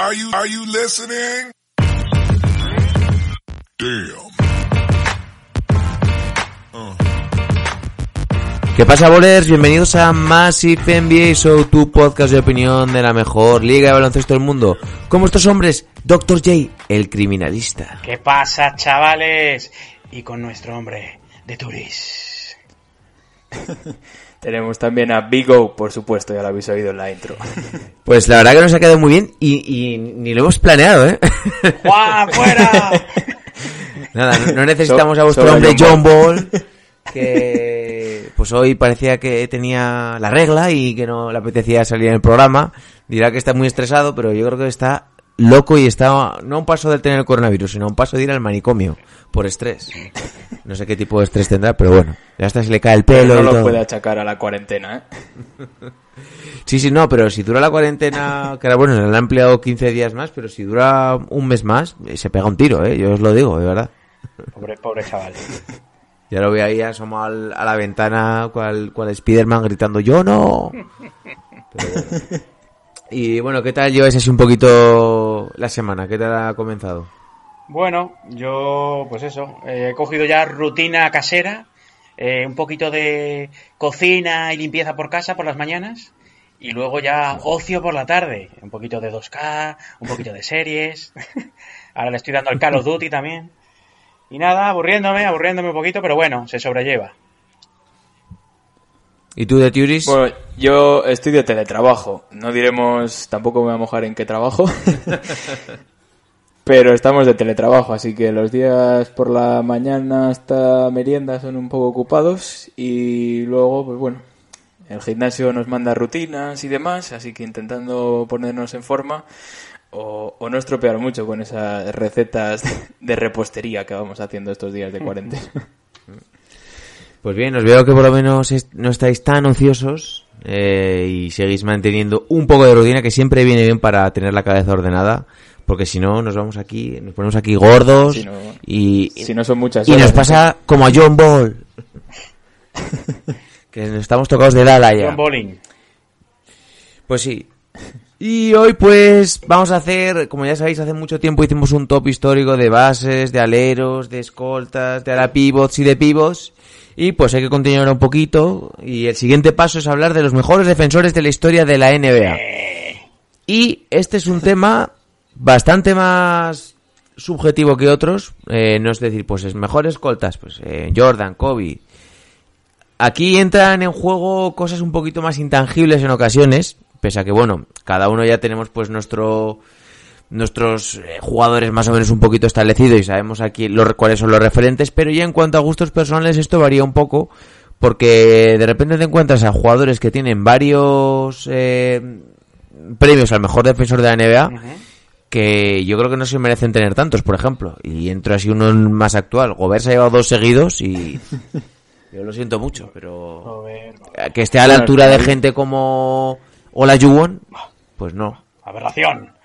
Are you, are you listening? Damn. ¿Qué pasa, bolers? Bienvenidos a Massive NBA Show, tu podcast de opinión de la mejor liga de baloncesto del mundo. Como estos hombres, Dr. J, el criminalista. ¿Qué pasa, chavales? Y con nuestro hombre de Turis. Tenemos también a Big O, por supuesto, ya lo habéis oído en la intro. Pues la verdad que nos ha quedado muy bien y, y ni lo hemos planeado, ¿eh? ¡Juan, fuera! Nada, no, necesitamos So- a vuestro hombre John John Ball, que pues hoy parecía que tenía la regla y que no le apetecía salir en el programa. Dirá que está muy estresado, pero yo creo que está loco y está no a un paso de tener el coronavirus, sino a un paso de ir al manicomio por estrés. No sé qué tipo de estrés tendrá, pero bueno, ya hasta se le cae el Pero pelo no y lo todo. puede achacar a la cuarentena, ¿eh? Sí, sí, no, pero si dura la cuarentena, que ahora bueno, le han ampliado 15 días más, pero si dura un mes más, eh, se pega un tiro, eh, yo os lo digo, de verdad. Pobre, pobre chaval. Ya lo voy ahí asomado al- a la ventana, cual, cual Spiderman gritando, ¡Yo no! Pero bueno. Y bueno, ¿qué tal lleváis así un poquito la semana? ¿Qué tal ha comenzado? Bueno, yo, pues eso, eh, he cogido ya rutina casera, eh, un poquito de cocina y limpieza por casa por las mañanas, y luego ya ocio por la tarde, un poquito de 2K, un poquito de series, ahora le estoy dando al Call of Duty también, y nada, aburriéndome, aburriéndome un poquito, pero bueno, se sobrelleva. ¿Y tú de Turis? Bueno, yo estudio teletrabajo. No diremos, tampoco me voy a mojar en qué trabajo. Pero estamos de teletrabajo, así que los días por la mañana hasta merienda son un poco ocupados y luego, pues bueno, el gimnasio nos manda rutinas y demás, así que intentando ponernos en forma o, o no estropear mucho con esas recetas de repostería que vamos haciendo estos días de cuarentena. Pues bien, os veo que por lo menos est- no estáis tan ociosos eh, y seguís manteniendo un poco de rutina que siempre viene bien para tener la cabeza ordenada, porque si no nos vamos aquí, nos ponemos aquí gordos Si no- y, si no son muchas y nos horas, pasa como a John Ball, que nos estamos tocados de Dala ya. John Bowling. Pues sí. Y hoy pues vamos a hacer, como ya sabéis, hace mucho tiempo hicimos un top histórico de bases, de aleros, de escoltas, de ala pivots y de pivots. Y pues hay que continuar un poquito. Y el siguiente paso es hablar de los mejores defensores de la historia de la NBA. Y este es un tema bastante más subjetivo que otros. Eh, no es decir, pues es mejores escoltas, pues eh, Jordan, Kobe, Aquí entran en juego cosas un poquito más intangibles en ocasiones, pese a que bueno, cada uno ya tenemos pues nuestro nuestros eh, jugadores más o menos un poquito establecidos y sabemos aquí los, cuáles son los referentes, pero ya en cuanto a gustos personales esto varía un poco porque de repente te encuentras a jugadores que tienen varios eh, premios al mejor defensor de la NBA que yo creo que no se merecen tener tantos, por ejemplo, y entro así uno más actual, Gobert se ha llevado dos seguidos y yo lo siento mucho, pero que esté a la altura de gente como Ola Yuwon, pues no. aberración.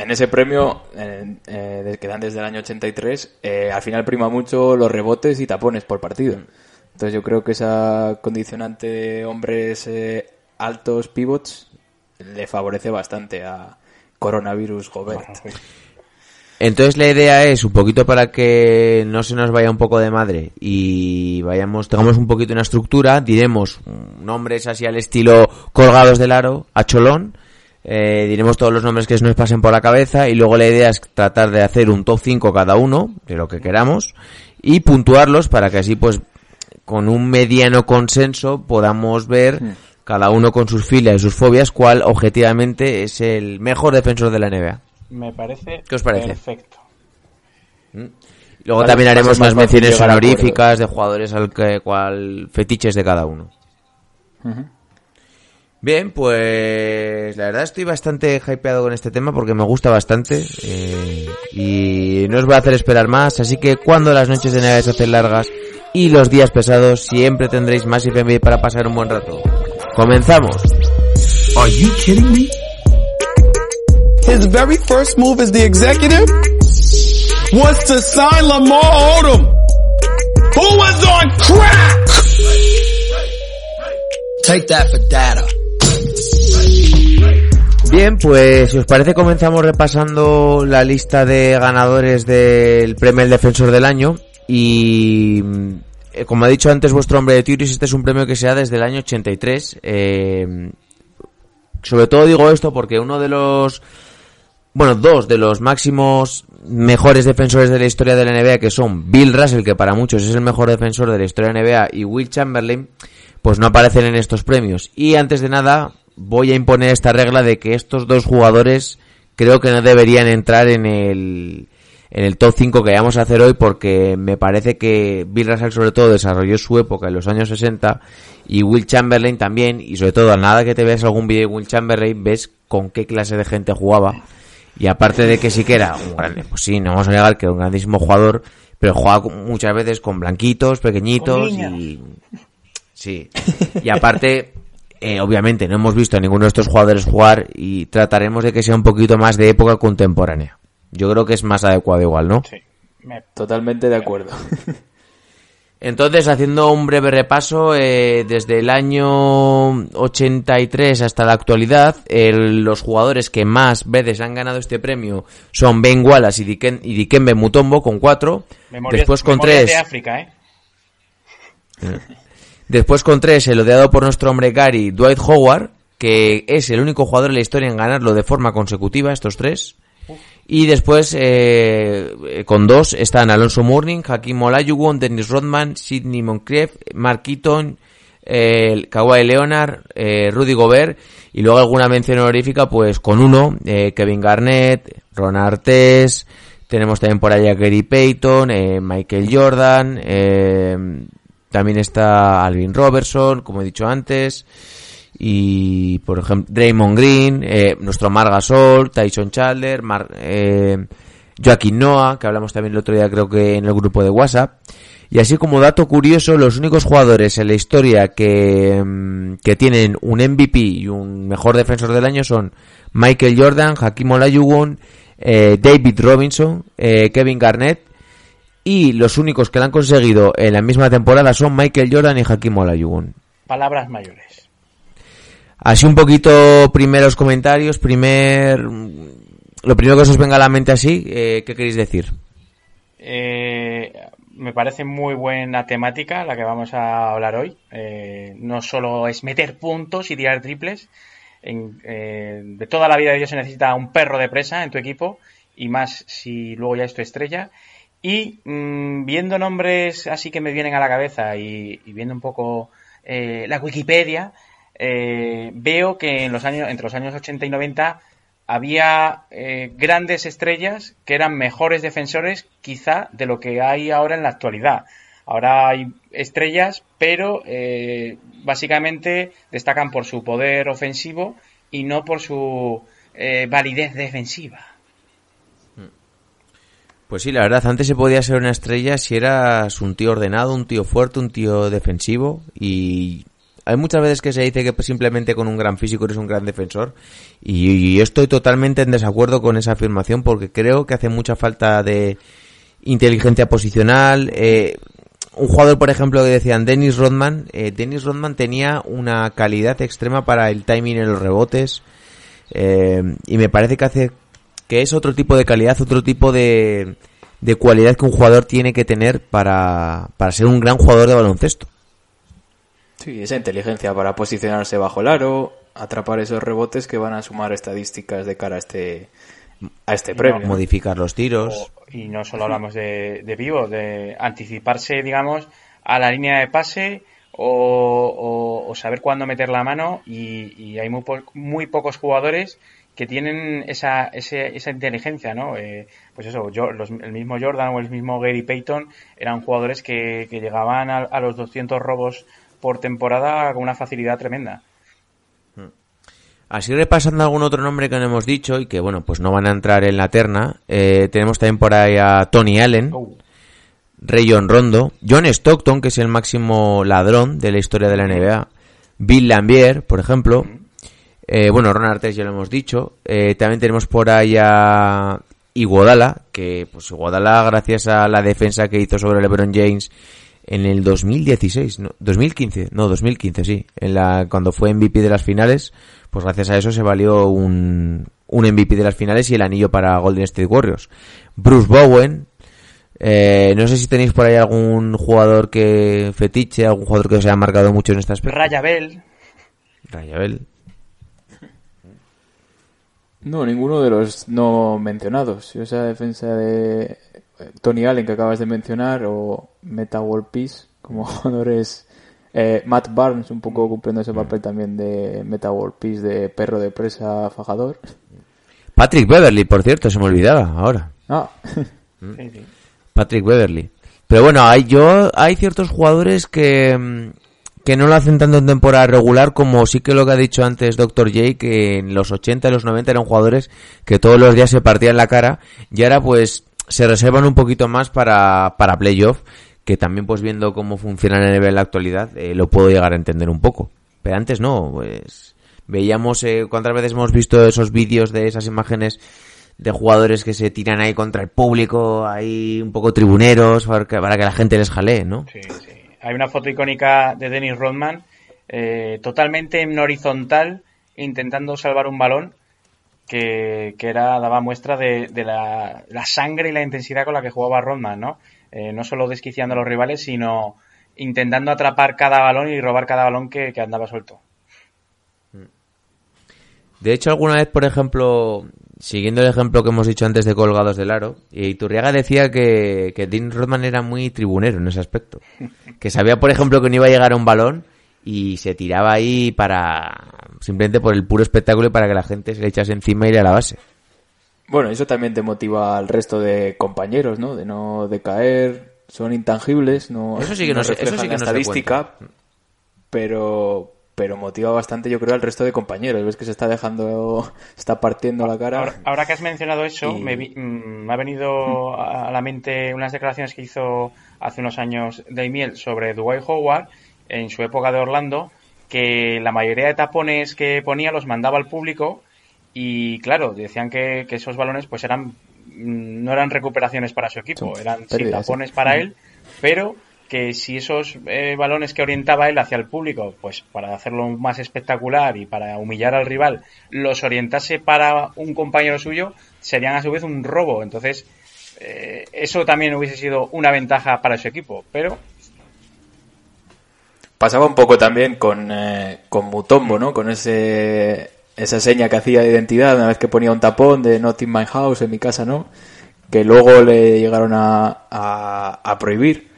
En ese premio, eh, eh, que dan desde el año 83, eh, al final prima mucho los rebotes y tapones por partido. Entonces yo creo que esa condicionante de hombres eh, altos pivots le favorece bastante a Coronavirus Gobert. Entonces la idea es un poquito para que no se nos vaya un poco de madre y vayamos, tengamos un poquito una estructura, diremos mm, nombres así al estilo colgados del aro, a cholón, eh, diremos todos los nombres que nos pasen por la cabeza y luego la idea es tratar de hacer un top 5 cada uno, de lo que queramos, y puntuarlos para que así pues con un mediano consenso podamos ver cada uno con sus filas y sus fobias cuál objetivamente es el mejor defensor de la NBA. Me parece ¿Qué os parece? perfecto. Luego Vale, también haremos más menciones honoríficas de jugadores al que cual fetiches de cada uno. Bien, pues la verdad estoy bastante hypeado con este tema porque me gusta bastante eh, y no os voy a hacer esperar más, así que cuando las noches de Navidad se hacen largas y los días pesados siempre tendréis más IFMB para pasar un buen rato. Comenzamos. Are you kidding me? His very first move as the executive was to sign Lamar Odom, who was on crack. Take that for data. Bien, pues si os parece comenzamos repasando la lista de ganadores del premio El Defensor del Año y eh, como ha dicho antes vuestro hombre de Twitter, este es un premio que se da desde el año 83. Eh, sobre todo digo esto porque uno de los bueno, dos de los máximos mejores defensores de la historia de la NBA, que son Bill Russell, que para muchos es el mejor defensor de la historia de la NBA, y Will Chamberlain, pues no aparecen en estos premios. Y antes de nada, voy a imponer esta regla de que estos dos jugadores creo que no deberían entrar en el, en el top 5 que vamos a hacer hoy porque me parece que Bill Russell sobre todo desarrolló su época en los años 60 y Will Chamberlain también y sobre todo a nada que te veas algún vídeo de Will Chamberlain ves con qué clase de gente jugaba y aparte de que sí que era un grande, pues sí, no vamos a negar que era un grandísimo jugador, pero jugaba muchas veces con blanquitos, pequeñitos y... Sí. Y aparte, eh, obviamente no hemos visto a ninguno de estos jugadores jugar y trataremos de que sea un poquito más de época contemporánea. Yo creo que es más adecuado igual, ¿no? Sí. Me- Totalmente de acuerdo. Entonces, haciendo un breve repaso, eh, desde el año 83 hasta la actualidad, los jugadores que más veces han ganado este premio son Ben Wallace y, Diken- y Dikembe Mutombo con cuatro, memorias- después con tres, de África, ¿eh? Después con tres el odiado por nuestro hombre Gary Dwight Howard, que es el único jugador en la historia en ganarlo de forma consecutiva, estos tres. Y después, eh, con dos, están Alonso Mourning, Hakim Olajuwon, Dennis Rodman, Sidney Moncrief, Mark Keaton, eh, Kawhi Leonard, eh, Rudy Gobert, y luego alguna mención honorífica, pues con uno, eh, Kevin Garnett, Ron Artes, tenemos también por ahí a Gary Payton, eh, Michael Jordan, eh, también está Alvin Robertson, como he dicho antes, y por ejemplo Draymond Green, eh, nuestro Mar Gasol, Tyson Chandler, Mar, eh, Joaquín Noah, que hablamos también el otro día creo que en el grupo de WhatsApp. Y así como dato curioso, los únicos jugadores en la historia que, mm, que tienen un MVP y un mejor defensor del año son Michael Jordan, Hakim Olajuwon, eh, David Robinson, eh, Kevin Garnett y los únicos que lo han conseguido en la misma temporada son Michael Jordan y Hakim Olajuwon. Palabras mayores. Así un poquito primeros comentarios, primer lo primero que os venga a la mente así, eh, ¿qué queréis decir? Eh, me parece muy buena temática la que vamos a hablar hoy. Eh, no solo es meter puntos y tirar triples. En, eh, de toda la vida de Dios se necesita un perro de presa en tu equipo y más si luego ya es tu estrella. Y mm, viendo nombres así que me vienen a la cabeza y, viendo un poco eh, la Wikipedia, eh, veo que en los años, entre los años 80 y 90 había eh, grandes estrellas que eran mejores defensores quizá de lo que hay ahora en la actualidad. Ahora hay estrellas, pero eh, básicamente destacan por su poder ofensivo y no por su eh, validez defensiva. Pues sí, la verdad, antes se podía ser una estrella si eras un tío ordenado, un tío fuerte, un tío defensivo. Y hay muchas veces que se dice que simplemente con un gran físico eres un gran defensor. Y, y estoy totalmente en desacuerdo con esa afirmación porque creo que hace mucha falta de inteligencia posicional. Eh, un jugador, por ejemplo, que decían Dennis Rodman, eh, Dennis Rodman tenía una calidad extrema para el timing en los rebotes. Eh, y me parece que hace que es otro tipo de calidad, otro tipo de, de cualidad que un jugador tiene que tener para, para ser un gran jugador de baloncesto. Sí, esa inteligencia para posicionarse bajo el aro, atrapar esos rebotes que van a sumar estadísticas de cara a este a este premio. no, Modificar los tiros. O- y no solo hablamos de, de vivo, de anticiparse, digamos, a la línea de pase o, o- o saber cuándo meter la mano y, y hay muy, po- muy pocos jugadores que tienen esa, ese- esa inteligencia, ¿no? Eh, pues eso, yo, los- el mismo Jordan o el mismo Gary Payton eran jugadores que, que llegaban a, a los 200 robos por temporada con una facilidad tremenda. Así repasando algún otro nombre que no hemos dicho y que, bueno, pues no van a entrar en la terna, eh, tenemos también por ahí a Tony Allen, Oh, Rayon Rondo, John Stockton, que es el máximo ladrón de la historia de la NBA, Bill Lambier, por ejemplo, eh, bueno, Ron Artest ya lo hemos dicho, eh, también tenemos por ahí a Iguodala, que pues Iguodala gracias a la defensa que hizo sobre LeBron James en el 2016, no, 2015, no, 2015, sí, en la, cuando fue MVP de las finales, pues gracias a eso se valió un, un MVP de las finales y el anillo para Golden State Warriors. Bruce Bowen, eh, no sé si tenéis por ahí algún jugador que fetiche, algún jugador que os haya marcado mucho en este aspecto. Raya Bell. Rayabel. No, ninguno de los no mencionados. Yo esa defensa de eh, Tony Allen que acabas de mencionar o Meta World Peace como jugadores eh, Matt Barnes un poco cumpliendo ese papel también de Meta World Peace de perro de presa fajador. Patrick Beverly, por cierto, se me olvidaba ahora. Ah. Patrick Beverly. Pero bueno, hay yo hay ciertos jugadores que mm, que no lo hacen tanto en temporada regular como sí que lo que ha dicho antes Dr. J que en los 80 y los 90 eran jugadores que todos los días se partían la cara y ahora pues se reservan un poquito más para para playoff que también pues viendo cómo funciona la NBA en la actualidad eh, lo puedo llegar a entender un poco. Pero antes no, pues veíamos eh, cuántas veces hemos visto esos vídeos de esas imágenes de jugadores que se tiran ahí contra el público, ahí un poco tribuneros, para que, para que la gente les jalee, ¿no? Sí, sí. Hay una foto icónica de Dennis Rodman eh, totalmente en horizontal intentando salvar un balón que, que era daba muestra de, la, sangre y la intensidad con la que jugaba Rodman, ¿no? Eh, no solo desquiciando a los rivales, sino intentando atrapar cada balón y robar cada balón que andaba suelto. De hecho, alguna vez, por ejemplo, siguiendo el ejemplo que hemos dicho antes de colgados del aro, y Turriaga decía que, que Dean Rodman era muy tribunero en ese aspecto. Que sabía, por ejemplo, que no iba a llegar a un balón y se tiraba ahí para simplemente por el puro espectáculo y para que la gente se le echase encima y le a la base. bueno, eso también te motiva al resto de compañeros, ¿no? De no decaer, son intangibles, no Eso sí que no se- eso sí que no se estadística, pero pero motiva bastante, yo creo, al resto de compañeros. Ves que se está dejando, se está partiendo la cara. Ahora, ahora que has mencionado eso, Y- me, vi- mm, me ha venido a la mente unas declaraciones que hizo hace unos años Daimiel sobre Dwight Howard en su época de Orlando, que la mayoría de tapones que ponía los mandaba al público y claro, decían que, que esos balones pues eran mm, no eran recuperaciones para su equipo, eran sí, pérdidas, tapones para él, pero que si esos eh, balones que orientaba él hacia el público, pues para hacerlo más espectacular y para humillar al rival, los orientase para un compañero suyo, serían a su vez un robo. Entonces, eh, eso también hubiese sido una ventaja para su equipo. Pero, Pasaba un poco también con, eh, con Mutombo, ¿no? Con ese esa seña que hacía de identidad una vez que ponía un tapón de Not in my house, en mi casa, ¿no? Que luego le llegaron a, a, a prohibir.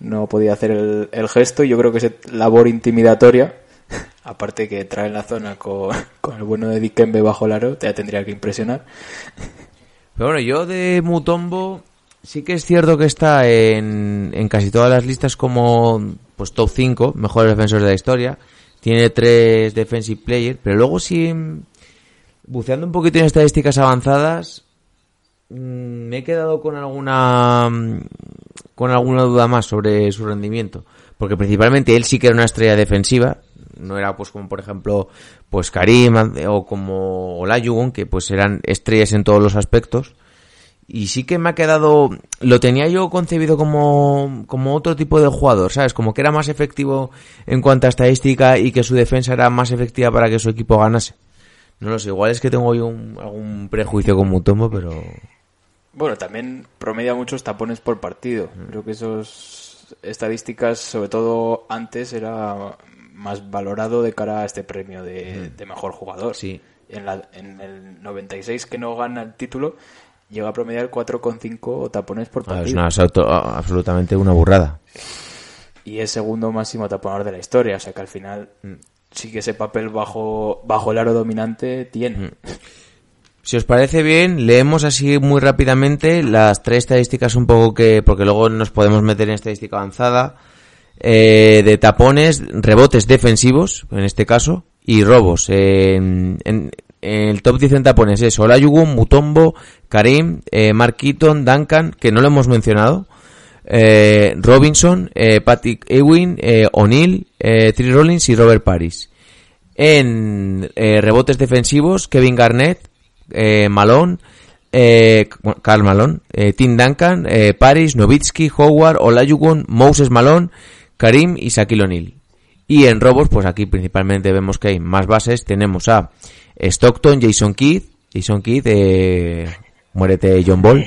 No podía hacer el, gesto yo creo que esa labor intimidatoria, aparte que trae en la zona con, el bueno de Dikembe bajo el aro, te tendría que impresionar. Pero bueno, yo de Mutombo sí que es cierto que está en, en casi todas las listas como pues top 5 mejores defensores de la historia. Tiene tres defensive players, pero luego sí buceando un poquito en estadísticas avanzadas mm, me he quedado con alguna mm, con alguna duda más sobre su rendimiento, porque principalmente él sí que era una estrella defensiva, no era pues como por ejemplo pues Karim o como Olajuwon que pues eran estrellas en todos los aspectos. Y sí que me ha quedado lo tenía yo concebido como como otro tipo de jugador sabes como que era más efectivo en cuanto a estadística y que su defensa era más efectiva para que su equipo ganase. No lo sé igual es que tengo yo un, algún prejuicio con Mutombo pero Bueno, también promedia muchos tapones por partido. Creo que esos estadísticas, sobre todo antes, era más valorado de cara a este premio de, de mejor jugador. Sí. En, la, en el 96 que no gana el título, llega a promediar 4,5 tapones por Ah, es partido. una, es auto- ah, absolutamente una burrada Y es segundo máximo taponador de la historia. O sea que al final sí que ese papel bajo, bajo el aro dominante tiene. Si os parece bien, leemos así muy rápidamente las tres estadísticas un poco que, porque luego nos podemos meter en estadística avanzada, eh, de tapones, rebotes defensivos, en este caso, y robos. En, en- en el top 10 en tapones es Olajuwon, Mutombo, Karim, eh, Mark Eaton, Duncan, que no lo hemos mencionado, eh, Robinson, eh, Patrick Ewing, eh, O'Neill, eh, Tree Rollins y Robert Paris. En eh, rebotes defensivos, Kevin Garnett, eh, Malone, eh, Karl Malone, eh, Tim Duncan, eh, Paris, Novitsky, Howard, Olajuwon, Moses Malone, Karim y Shaquille O'Neal. Y en robos, pues aquí principalmente vemos que hay más bases. Tenemos a Stockton, Jason Kidd, Jason Kidd, eh, muérete John Ball,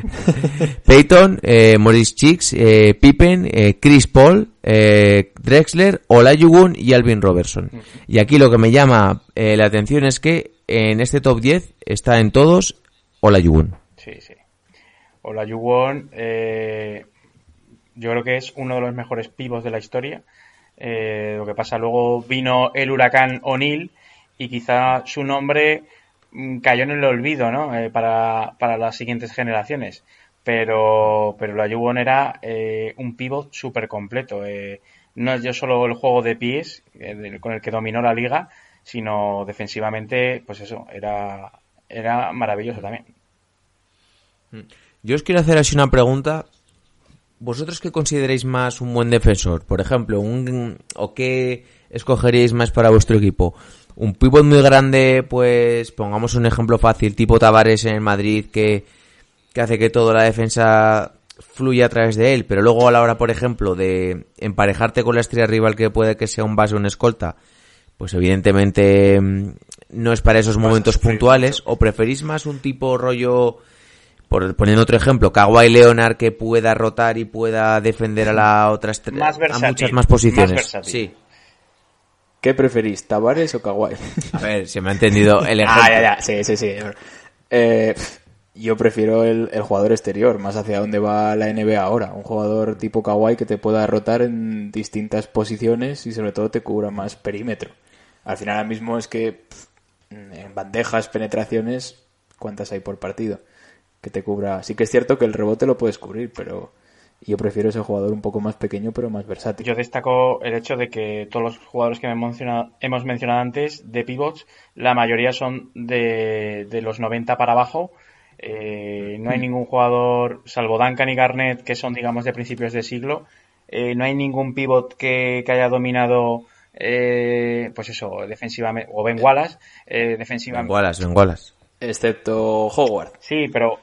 Peyton, eh, Maurice Chicks, eh, Pippen, eh, Chris Paul, eh, Drexler, Olajuwon y Alvin Robertson. Y aquí lo que me llama eh, la atención es que en este top 10 está en todos Olajuwon. Sí, sí. Olajuwon, eh, yo creo que es uno de los mejores pivos de la historia. Eh, lo que pasa, luego vino el huracán O'Neill y quizá su nombre mm, cayó en el olvido, ¿no? Eh, para, para las siguientes generaciones. Pero, pero Olajuwon era eh, un pivot súper completo. Eh, no es yo solo el juego de pies eh, con el que dominó la liga, sino defensivamente, pues eso, era, era maravilloso también. Yo os quiero hacer así una pregunta. ¿Vosotros qué consideráis más un buen defensor? Por ejemplo, un, ¿o qué escogeríais más para vuestro equipo? Un pivot muy grande, pues pongamos un ejemplo fácil, tipo Tavares en el Madrid, que, que hace que toda la defensa fluya a través de él, pero luego a la hora, por ejemplo, de emparejarte con la estrella rival que puede que sea un base o un escolta, pues evidentemente mm, no es para esos momentos sufrir puntuales, o preferís más un tipo rollo por poniendo otro ejemplo, Kawhi Leonard que pueda rotar y pueda defender a la otra estre- Más a versátil, muchas más posiciones. más sí. ¿Qué preferís, Tavares o Kawhi? A ver, se me ha entendido el ejemplo. ah, ya, ya, sí, sí, sí. Eh, yo prefiero el, el jugador exterior, más hacia dónde va la NBA ahora. Un jugador tipo Kawhi que te pueda rotar en distintas posiciones y sobre todo te cubra más perímetro. Al final ahora mismo es que en bandejas, penetraciones, ¿cuántas hay por partido? Que te cubra. Sí que es cierto que el rebote lo puedes cubrir, pero yo prefiero ese jugador un poco más pequeño pero más versátil. Yo destaco el hecho de que todos los jugadores que hemos mencionado antes de pivots, la mayoría son de, de los 90 para abajo. Eh, no hay ningún jugador, salvo Duncan y Garnett, que son, digamos, de principios de siglo. eh, no hay ningún pivot que, que haya dominado, eh, pues eso, defensivamente, o Ben Wallace, eh, defensivamente. Bengualas, Bengualas. Excepto Howard. Sí, pero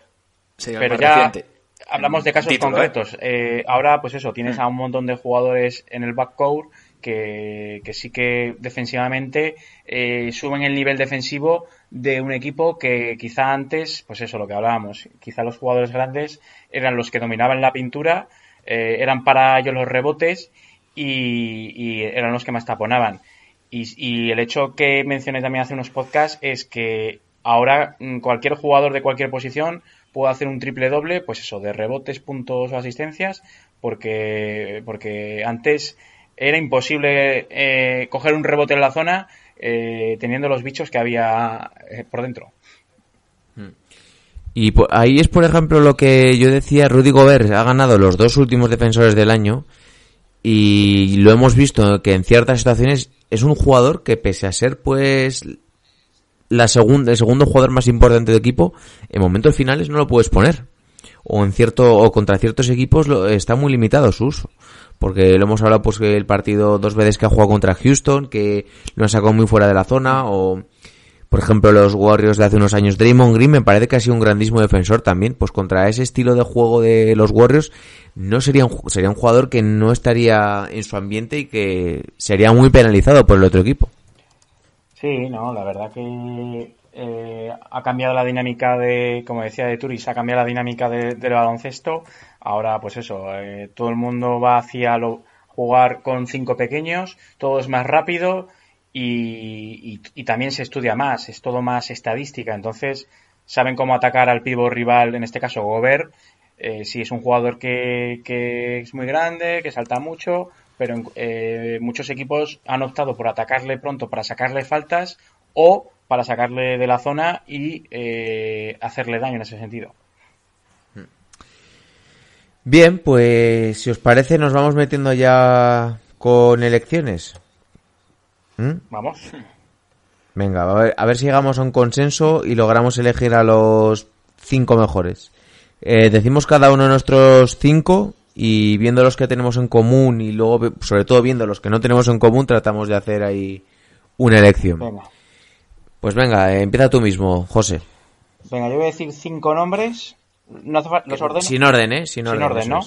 pero ya reciente. hablamos de casos Título, ¿eh? concretos. Eh, ahora, pues eso, tienes a un montón de jugadores en el backcourt que, que sí que defensivamente eh, suben el nivel defensivo de un equipo que quizá antes, pues eso, lo que hablábamos, quizá los jugadores grandes eran los que dominaban la pintura, eh, eran para ellos los rebotes y, eran los que más taponaban. Y, y el hecho que mencioné también hace unos podcasts es que ahora mm, cualquier jugador de cualquier posición puede hacer un triple doble, pues eso, de rebotes, puntos o asistencias, porque, porque antes era imposible eh, coger un rebote en la zona eh, teniendo los bichos que había eh, por dentro. Y ahí es, por ejemplo, lo que yo decía, Rudy Gobert ha ganado los dos últimos defensores del año y lo hemos visto que en ciertas situaciones es un jugador que pese a ser pues la segunda, el segundo jugador más importante del equipo, en momentos finales no lo puedes poner. O en cierto, o contra ciertos equipos lo- está muy limitado su uso. Porque lo hemos hablado pues que el partido dos veces que ha jugado contra Houston, que lo ha sacado muy fuera de la zona, o por ejemplo, los Warriors de hace unos años, Draymond Green me parece que ha sido un grandísimo defensor también. Pues contra ese estilo de juego de los Warriors, no sería un, sería un jugador que no estaría en su ambiente y que sería muy penalizado por el otro equipo. Sí, no, la verdad que ha cambiado la dinámica de, como decía de Turis, ha cambiado la dinámica de- del baloncesto. Ahora, pues eso, eh, todo el mundo va hacia lo, jugar con cinco pequeños, todo es más rápido y, también se estudia más, es todo más estadística. Entonces, saben cómo atacar al pivo rival, en este caso Gobert. Eh, si es un jugador que, que es muy grande, que salta mucho, pero eh, muchos equipos han optado por atacarle pronto para sacarle faltas o para sacarle de la zona y eh, hacerle daño en ese sentido. Bien, pues si os parece nos vamos metiendo ya con elecciones. ¿Mm? Vamos. Venga, a ver, a ver si llegamos a un consenso y logramos elegir a los cinco mejores. Eh, decimos cada uno de nuestros cinco y viendo los que tenemos en común y luego, sobre todo viendo los que no tenemos en común, tratamos de hacer ahí una elección. Venga. Pues venga, empieza tú mismo, José. Venga, yo voy a decir cinco nombres. No hace los ordeno. Sin orden, ¿eh? Sin Sin orden, ¿no?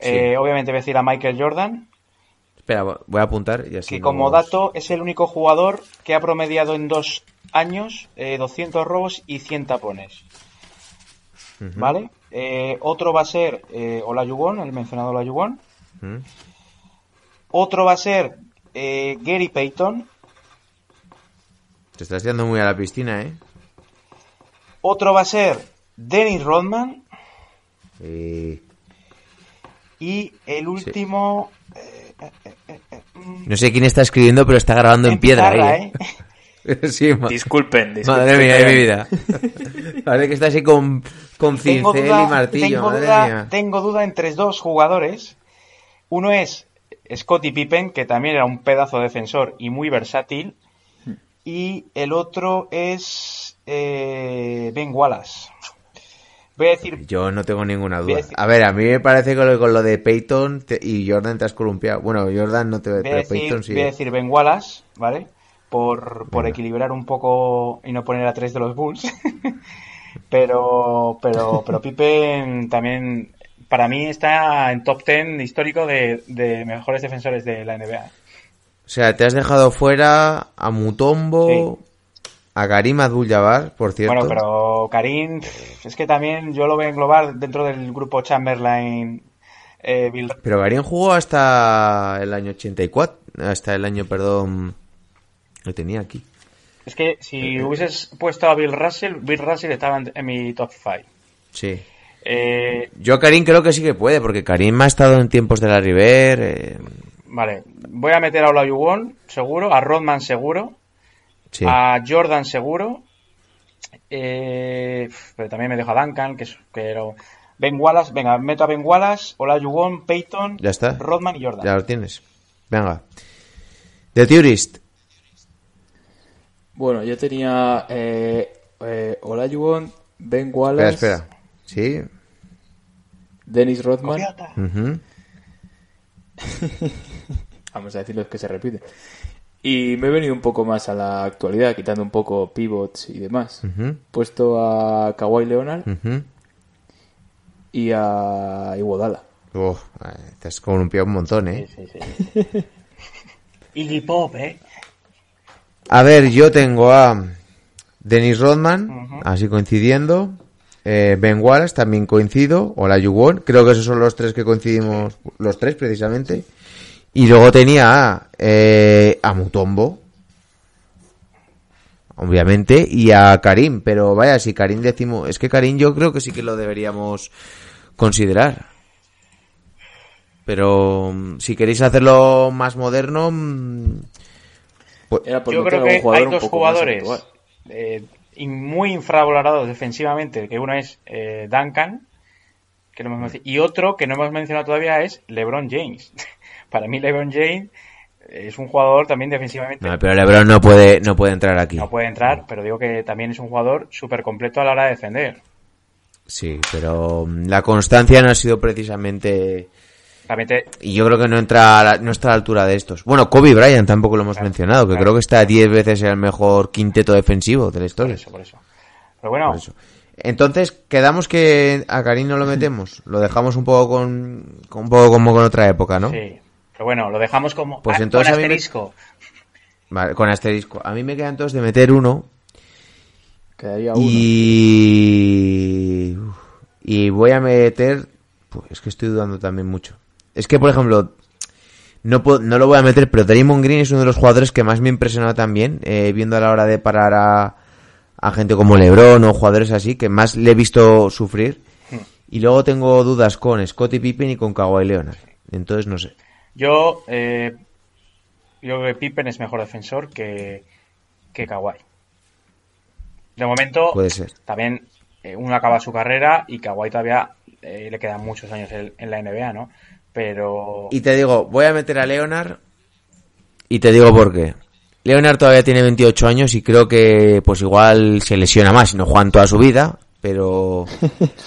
Eh, obviamente voy a decir a Michael Jordan, Espera, voy a apuntar y así que no- como dato es el único jugador que ha promediado en dos años eh, 200 robos y 100 tapones. ¿Vale? Eh, otro va a ser eh, Olajuwon, el mencionado Olajuwon. ¿Mm? Otro va a ser Gary Payton. Te estás tirando muy a la piscina, ¿eh? Otro va a ser Dennis Rodman. Eh, Y el último... No sé quién está escribiendo, pero está grabando en, piedra pizarra, ahí, ¿eh? sí, Disculpen, disculpen. madre mía de mi vida. Parece que está así con, con Tengo cincel duda, y martillo, tengo madre duda- mía. tengo duda entre dos jugadores. Uno es Scottie Pippen, que también era un pedazo de defensor y muy versátil. Y el otro es eh, Ben Wallace. Voy a decir, Yo no tengo ninguna a duda. decir- A ver, a mí me parece que con lo de Peyton te- y Jordan te has columpiado. Bueno, Jordan no te voy pero decir, Peyton sí. voy a decir Ben Wallace, ¿vale? Por, por equilibrar un poco y no poner a tres de los Bulls. pero, pero, pero Pippen también, para mí, está en top 10 histórico de, de mejores defensores de la NBA. O sea, te has dejado fuera a Mutombo, a Karim Abdul-Jabbar, por cierto. Bueno, pero Karim, es que también yo lo voy a englobar dentro del grupo Chamberlain, eh, Bill- Pero Karim jugó hasta el año 84, hasta el año, perdón, lo tenía aquí. Es que si hubieses puesto a Bill Russell, Bill Russell estaba en, en mi top 5. Sí. Eh, Yo a Karim creo que sí que puede, porque Karim ha estado en tiempos de la River. eh, vale, voy a meter a Olajuwon, seguro, a Rodman seguro, sí. a Jordan seguro, eh, pero también me dejo a Duncan, que es que era- Ben Wallace, venga, meto a Ben Wallace, Olajuwon, Peyton, Ya está. Rodman y Jordan. Ya lo tienes. Venga. The Tourist. Bueno, yo tenía eh, eh, Olajuwon, Ben Wallace, Espera, espera. Sí. Dennis Rodman. Vamos a decir los que se repiten. Y me he venido un poco más a la actualidad, quitando un poco pivots y demás. Ujú. Puesto a Kawhi Leonard y a Iguodala. Uf, eh, te has columpiado un montón, ¿eh? Sí, sí, sí. Iggy Pop, ¿eh? A ver, yo tengo a Dennis Rodman, así coincidiendo. Eh, ben Wallace, también coincido. O la Yuwon. Creo que esos son los tres que coincidimos, los tres precisamente. Y luego tenía a, eh, a Mutombo. Obviamente. Y a Karim. Pero vaya, si Karim decimos... Es que Karim yo creo que sí que lo deberíamos considerar. Pero mm, si queréis hacerlo más moderno... mm, pues- Era por Yo creo que hay dos jugadores eh, muy infravalorados defensivamente, que uno es eh, Duncan, que no hemos mencionado, y otro que no hemos mencionado todavía es LeBron James. Para mí LeBron James es un jugador también defensivamente. No, pero LeBron no puede, no puede entrar aquí. No puede entrar, pero digo que también es un jugador súper completo a la hora de defender. Sí, pero mm, la constancia no ha sido precisamente... Realmente, Y yo creo que no entra a la, no está a la altura de estos. Bueno, Kobe Bryant tampoco lo hemos mencionado, que claro. creo que está 10 veces el mejor quinteto defensivo de la por historia. eso, por eso. Pero bueno, Por eso. Entonces, quedamos que a Karim no lo metemos. Lo dejamos un poco con, con un poco como con otra época, ¿no? sí. Pero bueno, lo dejamos como Pues entonces con me- asterisco. Vale, con asterisco. A mí me queda entonces de meter uno Quedaría uno. y... uf, y voy a meter... Pues es que estoy dudando también mucho. Es que, por ejemplo, no, puedo- no lo voy a meter, pero Draymond Green es uno de los jugadores que más me ha impresionado también, eh, viendo a la hora de parar a, a gente como LeBron o jugadores así, que más le he visto sufrir. Y luego tengo dudas con Scottie Pippen y con Kawhi Leonard. Entonces, no sé. Yo, eh, yo creo que Pippen es mejor defensor que, que Kawhi. De momento, Puede ser. también eh, uno acaba su carrera y Kawhi todavía eh, le quedan muchos años en, en la NBA, ¿no? Pero Y te digo, voy a meter a Leonard y te digo por qué. Leonard todavía tiene 28 años y creo que pues igual se lesiona más y no juega en toda su vida, pero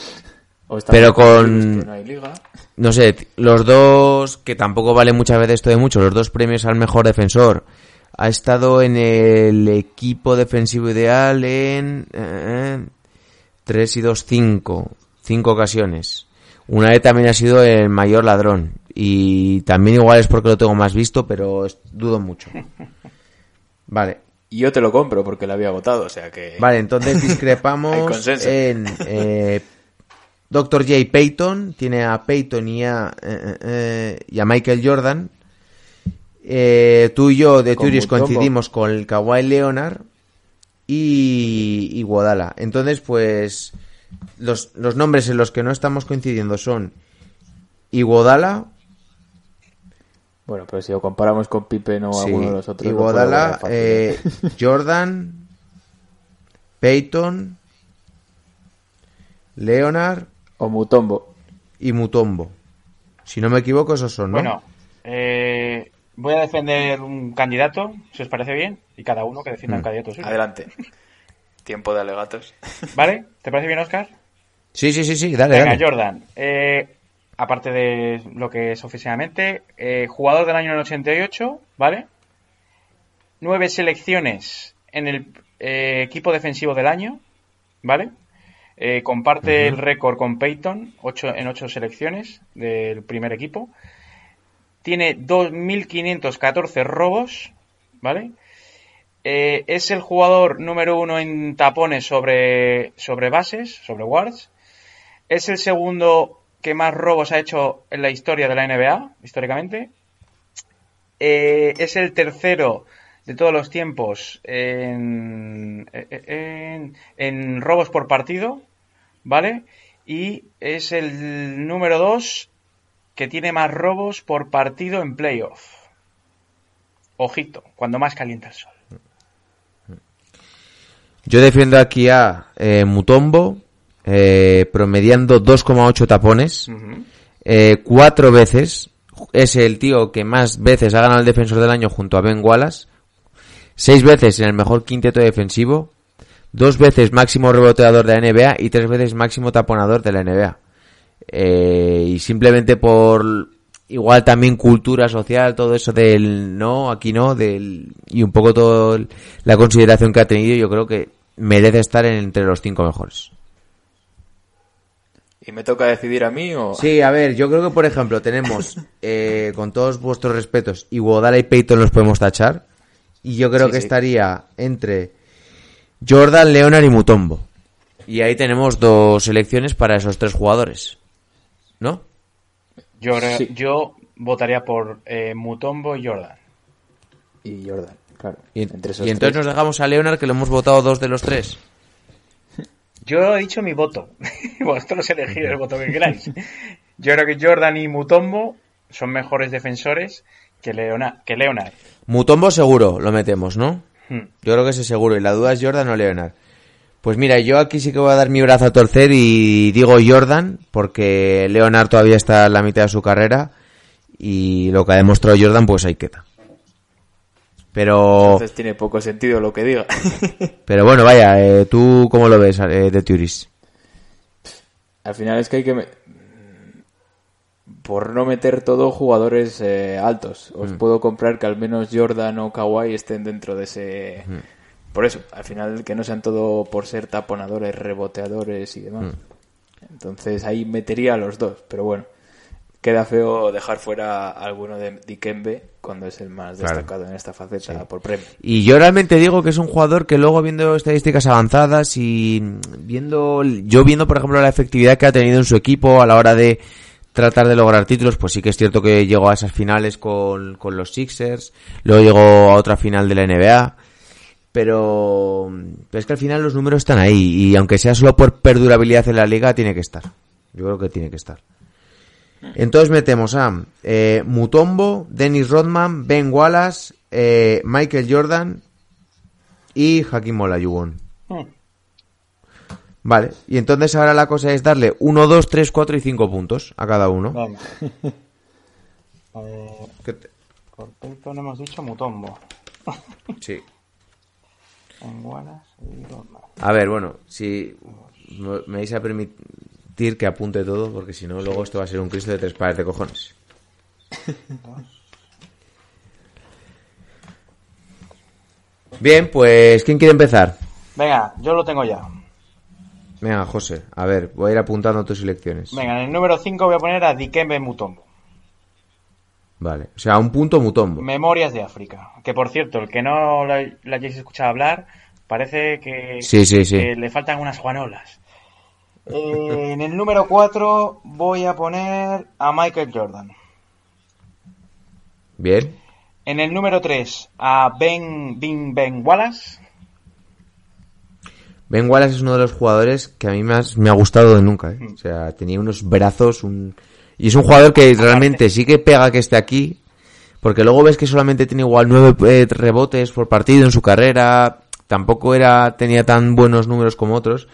pero con- no hay liga. no sé, los dos, que tampoco vale muchas veces esto de mucho, los dos premios al mejor defensor. Ha estado en el equipo defensivo ideal en... eh, 3 y 2, 5. 5 ocasiones. Una vez también ha sido el mayor ladrón. Y también igual es porque lo tengo más visto, pero dudo mucho. Vale. Y yo te lo compro porque lo había votado, o sea que... Vale, entonces discrepamos en eh, Dr. J. Payton, tiene a Payton y a, eh, eh, eh, y a Michael Jordan. Tú y yo de Mutombo. coincidimos con el Kawhi Leonard y, y Guadala. Entonces, pues, los, los nombres en los que no estamos coincidiendo son Iguodala, Bueno, pero si lo comparamos con Pippen o sí, alguno de los otros... Iguodala, eh. Jordan, Peyton, Leonard O Mutombo. y Mutombo. Si no me equivoco, esos son, ¿no? Bueno, eh, voy a defender un candidato, si os parece bien, y cada uno que defienda un Mm. candidato suyo. Adelante. Tiempo de alegatos. ¿Vale? ¿Te parece bien, Oscar? Sí, sí, sí, sí, dale, Venga, dale. Jordan. eh, aparte de lo que es oficialmente, eh, jugador del año en el 88, ¿vale? Nueve selecciones en el eh, equipo defensivo del año, ¿vale? Eh, comparte el récord con Peyton ocho, en ocho selecciones del primer equipo. Tiene 2.514 robos, ¿vale? Eh, es el jugador número uno en tapones sobre, sobre bases, sobre guards. Es el segundo que más robos ha hecho en la historia de la NBA, históricamente. Eh, es el tercero de todos los tiempos en, en, en robos por partido, ¿vale? Y es el número dos que tiene más robos por partido en playoff. Ojito, cuando más calienta el sol. Yo defiendo aquí a eh, Mutombo, eh, promediando 2,8 tapones, eh, cuatro veces. Es el tío que más veces ha ganado el defensor del año junto a Ben Wallace. Seis veces en el mejor quinteto defensivo. Dos veces máximo reboteador de la NBA y tres veces máximo taponador de la NBA. Eh, y simplemente por igual también cultura social, todo eso del no, aquí no, del y un poco todo el- la consideración que ha tenido, yo creo que merece estar en- entre los cinco mejores. ¿Y me toca decidir a mí o...? Sí, a ver, yo creo que por ejemplo tenemos, eh, con todos vuestros respetos, Iguodala y Peyton los podemos tachar. Y yo creo Sí, que sí. estaría entre Jordan, Leonard y Mutombo. Y ahí tenemos dos selecciones para esos tres jugadores. ¿No? Yo, Sí. yo votaría por eh, Mutombo y Jordan. Y Jordan, claro. Y, Entre esos y entonces tres. nos dejamos a Leonard, que lo hemos votado dos de los tres. Yo he dicho mi voto. Vosotros elegid el voto que queráis. Yo creo que Jordan y Mutombo son mejores defensores que, Leona- que Leonard. Mutombo seguro lo metemos, ¿no? Hmm. Yo creo que ese seguro. Y la duda es Jordan o Leonard. Pues mira, yo aquí sí que voy a dar mi brazo a torcer y digo Jordan, porque Leonard todavía está en la mitad de su carrera y lo que ha demostrado Jordan, pues ahí queda. Pero, Entonces tiene poco sentido lo que diga. pero bueno, vaya, eh, ¿tú cómo lo ves eh, de Turis? Al final es que hay que... me- Por no meter todo jugadores eh, altos. Os Mm. puedo comprar que al menos Jordan o Kawhi estén dentro de ese... Mm. Por eso, al final que no sean todo por ser taponadores, reboteadores y demás. Mm. Entonces ahí metería a los dos, pero bueno. Queda feo dejar fuera a alguno de Dikembe cuando es el más Claro. destacado en esta faceta por premio. Y yo realmente digo que es un jugador que luego viendo estadísticas avanzadas y viendo, yo viendo por ejemplo la efectividad que ha tenido en su equipo a la hora de tratar de lograr títulos, pues sí que es cierto que llegó a esas finales con, con los Sixers, luego llegó a otra final de la NBA, pero, pero es que al final los números están ahí y aunque sea solo por perdurabilidad en la liga, tiene que estar. Yo creo que tiene que estar. Entonces metemos a eh, Mutombo, Dennis Rodman, Ben Wallace, eh, Michael Jordan y Hakim Olajuwon. Hmm. Vale, y entonces ahora la cosa es darle 1, 2, 3, 4 y 5 puntos a cada uno. Venga. Eh, ¿Qué te- por Peyton hemos dicho Mutombo. Sí. En Wallace y Rodman. A ver, bueno, si me vais a permitir que apunte todo, porque si no, luego esto va a ser un Cristo de tres pares de cojones. Bien, pues, ¿quién quiere empezar? Venga, yo lo tengo ya. Venga, José, a ver, voy a ir apuntando tus selecciones. Venga, en el número 5 voy a poner a Dikembe Mutombo. Vale, o sea, un punto Mutombo. Memorias de África. Que por cierto, el que no lo, lo hayáis escuchado hablar, parece que, Sí, sí, sí. que le faltan unas juanolas. Eh, en el número 4 voy a poner a Michael Jordan. Bien. En el número 3 a Ben Ben Ben Wallace. Ben Wallace es uno de los jugadores que a mí más me ha gustado de nunca. ¿eh? O sea, tenía unos brazos, un... y es un jugador que realmente sí que pega que esté aquí, porque luego ves que solamente tiene igual nueve eh, rebotes por partido en su carrera, tampoco era tenía tan buenos números como otros,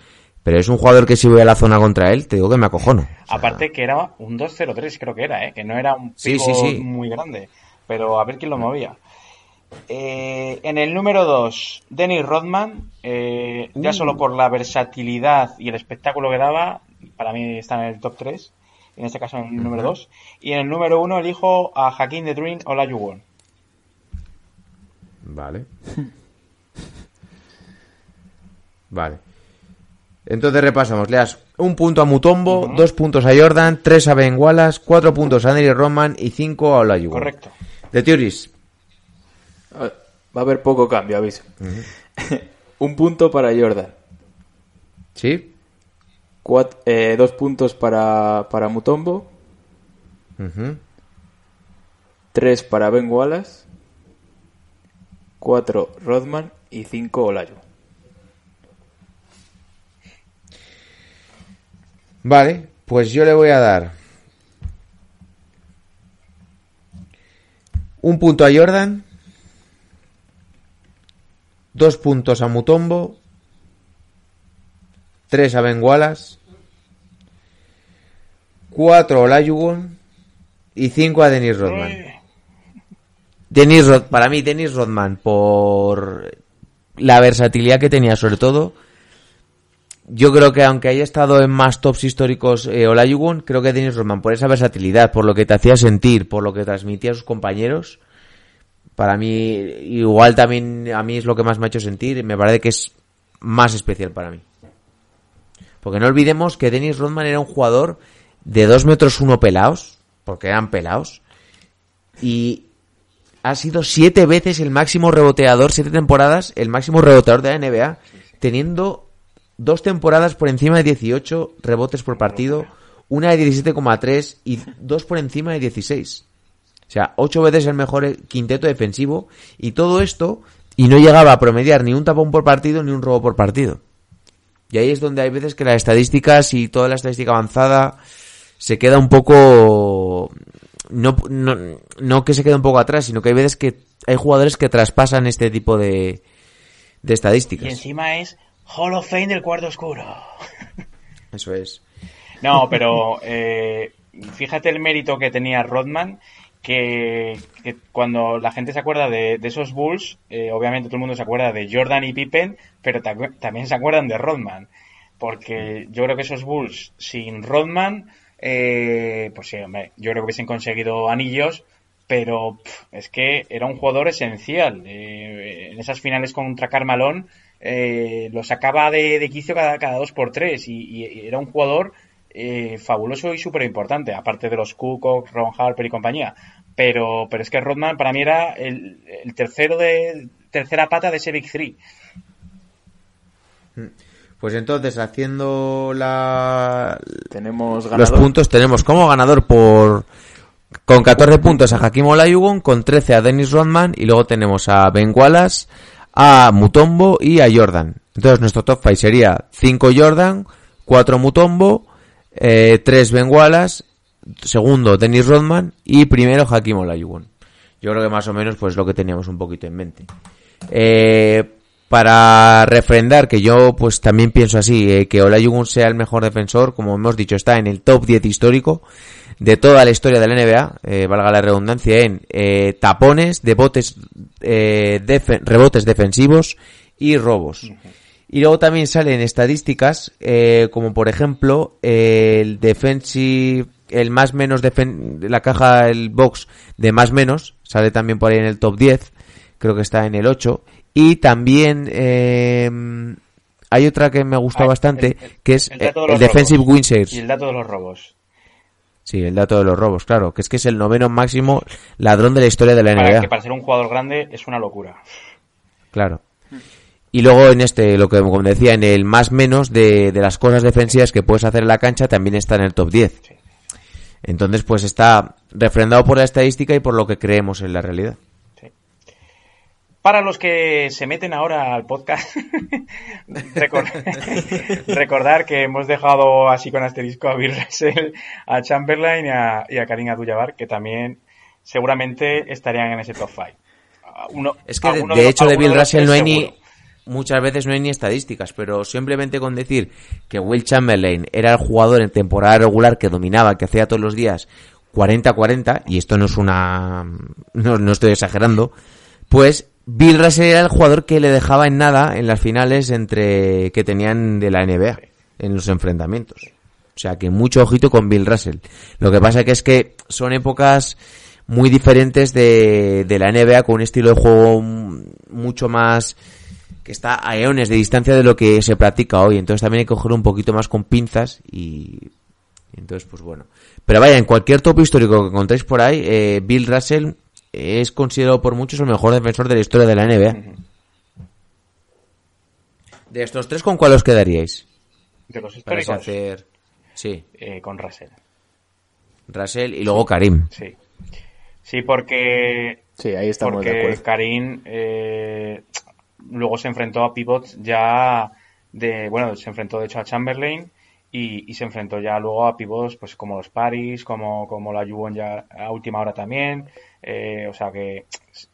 pero es un jugador que si voy a la zona contra él, te digo que me acojono. O sea, Aparte que era un 2-0-3, creo que era, ¿eh? que no era un Sí, pivo sí, sí. muy grande. Pero a ver quién lo movía. Eh, en el número 2, Dennis Rodman, eh, ya Uh. solo por la versatilidad y el espectáculo que daba, para mí está en el top 3, en este caso en el número 2. Y en el número 1 elijo a Hakim The Dream Olajuwon. Vale. Vale. Entonces repasamos. Le das un punto a Mutombo, dos puntos a Jordan, tres a Ben Wallace, cuatro puntos a Nery Roman y cinco a Olajuwon. Correcto. De Theories. Va a haber poco cambio, aviso. Un punto para Jordan. ¿Sí? Eh, dos puntos para, para Mutombo. Tres para Ben Wallace. Cuatro Rodman y cinco Olayo. Vale, pues yo le voy a dar un punto a Jordan, dos puntos a Mutombo, tres a Ben Wallace, cuatro a Olajuwon y cinco a Dennis Rodman. Dennis Rod para mí Dennis Rodman por la versatilidad que tenía sobre todo yo creo que aunque haya estado en más tops históricos eh, Olajuwon, creo que Dennis Rodman por esa versatilidad, por lo que te hacía sentir, por lo que transmitía a sus compañeros, para mí igual también a mí es lo que más me ha hecho sentir, y me parece que es más especial para mí. Porque no olvidemos que Dennis Rodman era un jugador de 2 metros uno pelados, porque eran pelados, y ha sido siete veces el máximo reboteador, siete temporadas, el máximo reboteador de la NBA, teniendo dos temporadas por encima de 18 rebotes por partido, una de 17,3 y dos por encima de 16. O sea, ocho veces el mejor quinteto defensivo y todo esto y no llegaba a promediar ni un tapón por partido ni un robo por partido. Y ahí es donde hay veces que las estadísticas y toda la estadística avanzada se queda un poco no, no, no que se quede un poco atrás, sino que hay veces que hay jugadores que traspasan este tipo de, de Y estadísticas. encima es Hall of Fame del cuarto oscuro. Eso es. No, pero eh, fíjate el mérito que tenía Rodman, que, que cuando la gente se acuerda de, esos Bulls, eh, obviamente todo el mundo se acuerda de Jordan y Pippen, pero ta- también se acuerdan de Rodman. Porque yo creo que esos Bulls sin Rodman, eh, pues sí, hombre, yo creo que hubiesen conseguido anillos, pero pf, es que era un jugador esencial. Eh, en esas finales contra Carmalón eh, lo sacaba de, de quicio cada, cada dos por tres y, y era un jugador eh, fabuloso y súper importante, aparte de los Kukoc, Ron Harper y compañía. Pero, pero es que Rodman para mí era el, el tercero de tercera pata de ese Big Three. Pues entonces, haciendo la, Tenemos los ganador. puntos, tenemos como ganador por con 14 puntos a Hakim Olajuwon, con 13 a Dennis Rodman y luego tenemos a Ben Wallace, a Mutombo y a Jordan. Entonces nuestro top 5 sería 5 Jordan, 4 Mutombo, eh, 3 Ben Wallace, segundo Dennis Rodman y primero Hakim Olajuwon. Yo creo que más o menos pues lo que teníamos un poquito en mente. Eh, para refrendar que yo pues también pienso así, eh, que Olajuwon sea el mejor defensor, como hemos dicho, está en el top 10 histórico de toda la historia de la NBA, eh, valga la redundancia, en tapones, defe- rebotes defensivos y robos. Y luego también salen estadísticas, eh, como por ejemplo, eh, el defensive, el más menos, defen- la caja, el box de más menos, sale también por ahí en el top 10, creo que está en el 8. Y también, eh, hay otra que me gusta Ah, bastante, el- el- que es el de Defensive. Win Shares. Y el dato de los robos. Sí, el dato de los robos, claro, que es que es el noveno máximo ladrón de la historia de la Para, NBA. que para ser un jugador grande es una locura. Claro. Y luego en este, lo que como decía, en el más menos de, de las cosas defensivas que puedes hacer en la cancha también está en el top 10. Sí. Entonces, pues está refrendado por la estadística y por lo que creemos en la realidad. Para los que se meten ahora al podcast, recor- recordar que hemos dejado así con asterisco a Bill Russell, a Chamberlain y a, y a Karim Abdul-Jabbar, que también seguramente estarían en ese top 5. Uno, Es que de, hecho de Bill Russell no hay ni. Muchas veces no hay ni estadísticas, pero simplemente con decir que Will Chamberlain era el jugador en temporada regular que dominaba, que hacía todos los días 40-40 y esto no es una no, no estoy exagerando, pues Bill Russell era el jugador que le dejaba en nada en las finales entre que tenían de la NBA en los enfrentamientos. O sea que mucho ojito con Bill Russell. Lo que pasa que es que son épocas muy diferentes de, de la NBA con un estilo de juego mucho más que está a eones de distancia de lo que se practica hoy. Entonces también hay que coger un poquito más con pinzas y, y entonces pues bueno. Pero vaya, en cualquier topo histórico que encontréis por ahí, eh, Bill Russell es considerado por muchos el mejor defensor de la historia de la NBA. De estos tres, ¿con cuál os quedaríais? De los Para históricos, hacer... Sí, eh, con Russell. Russell y luego Karim. Sí. Sí, porque Sí, ahí estamos de porque acuerdo. Karim eh, luego se enfrentó a pivots ya de bueno se enfrentó de hecho a Chamberlain y, y se enfrentó ya luego a pivots pues como los Paris como como la Yuwon ya a última hora también. Eh, o sea que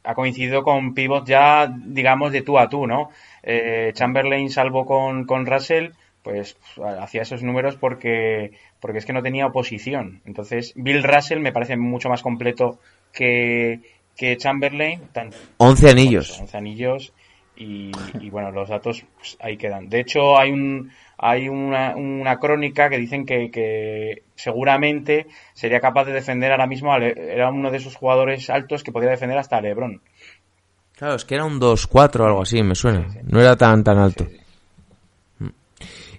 ha coincidido con pivots ya digamos de tú a tú no Eh, Chamberlain salvo con con Russell pues hacía esos números porque porque es que no tenía oposición. Entonces Bill Russell me parece mucho más completo que que Chamberlain tan- 11 anillos. pues, 11 anillos y, y, bueno, los datos pues, ahí quedan. De hecho, hay un hay una, una crónica que dicen que, que seguramente sería capaz de defender ahora mismo, a Le- era uno de esos jugadores altos que podía defender hasta a LeBron. Claro, es que era un 2-4 o algo así, me suena. No era tan tan alto.